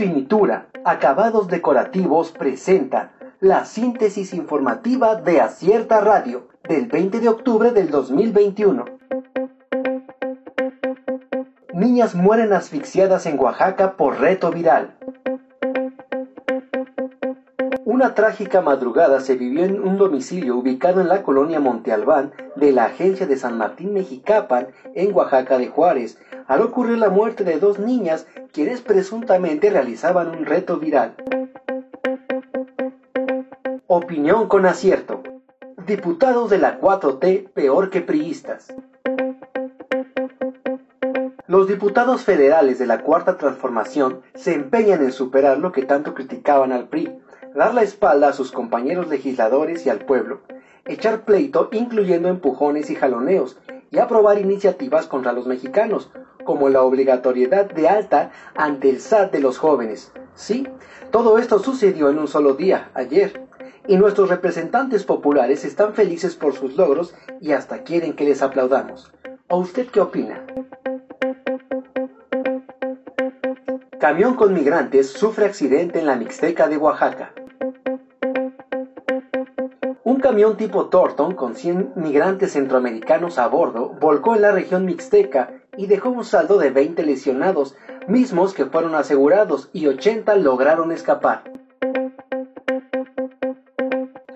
Finitura, acabados decorativos presenta la síntesis informativa de Acierta Radio del 20 de octubre del 2021. Niñas mueren asfixiadas en Oaxaca por reto viral. Una trágica madrugada se vivió en un domicilio ubicado en la colonia Monte Albán de la agencia de San Martín Mexicapan en Oaxaca de Juárez, al ocurrir la muerte de dos niñas quienes presuntamente realizaban un reto viral. Opinión con acierto. Diputados de la 4T peor que priistas. Los diputados federales de la Cuarta Transformación se empeñan en superar lo que tanto criticaban al PRI, dar la espalda a sus compañeros legisladores y al pueblo, echar pleito incluyendo empujones y jaloneos, y aprobar iniciativas contra los mexicanos, como la obligatoriedad de alta ante el SAT de los jóvenes. Sí, todo esto sucedió en un solo día, ayer, y nuestros representantes populares están felices por sus logros y hasta quieren que les aplaudamos. ¿O usted qué opina? Camión con migrantes sufre accidente en la Mixteca de Oaxaca. Un camión tipo Thornton con 100 migrantes centroamericanos a bordo volcó en la región mixteca y dejó un saldo de 20 lesionados, mismos que fueron asegurados y 80 lograron escapar.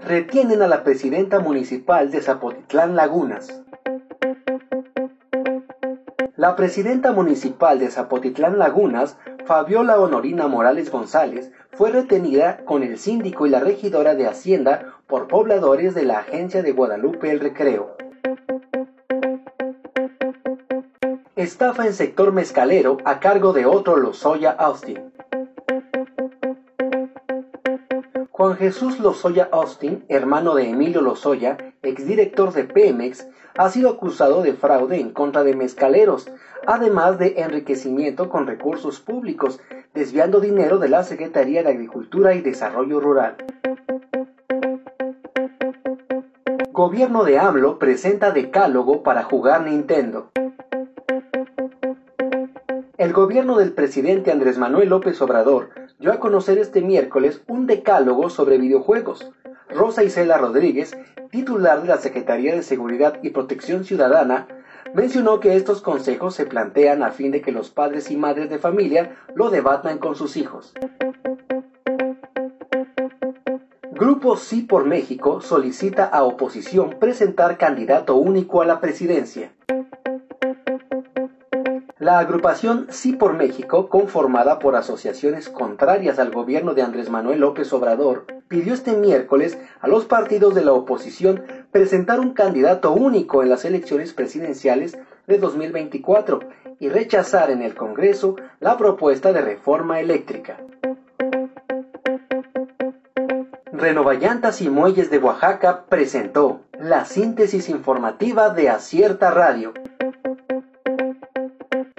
Retienen a la presidenta municipal de Zapotitlán Lagunas. La presidenta municipal de Zapotitlán Lagunas, Fabiola Honorina Morales González, fue retenida con el síndico y la regidora de Hacienda por pobladores de la agencia de Guadalupe el Recreo. Estafa en sector mezcalero a cargo de otro Lozoya Austin. Juan Jesús Lozoya Austin, hermano de Emilio Lozoya, exdirector de Pemex, ha sido acusado de fraude en contra de mezcaleros, además de enriquecimiento con recursos públicos, desviando dinero de la Secretaría de Agricultura y Desarrollo Rural. Gobierno de AMLO presenta decálogo para jugar Nintendo. El gobierno del presidente Andrés Manuel López Obrador dio a conocer este miércoles un decálogo sobre videojuegos. Rosa Isela Rodríguez, titular de la Secretaría de Seguridad y Protección Ciudadana, mencionó que estos consejos se plantean a fin de que los padres y madres de familia lo debatan con sus hijos. Grupo Sí por México solicita a oposición presentar candidato único a la presidencia. La agrupación Sí por México, conformada por asociaciones contrarias al gobierno de Andrés Manuel López Obrador, pidió este miércoles a los partidos de la oposición presentar un candidato único en las elecciones presidenciales de 2024 y rechazar en el Congreso la propuesta de reforma eléctrica. Renovallantas y Muelles de Oaxaca presentó la síntesis informativa de Acierta Radio.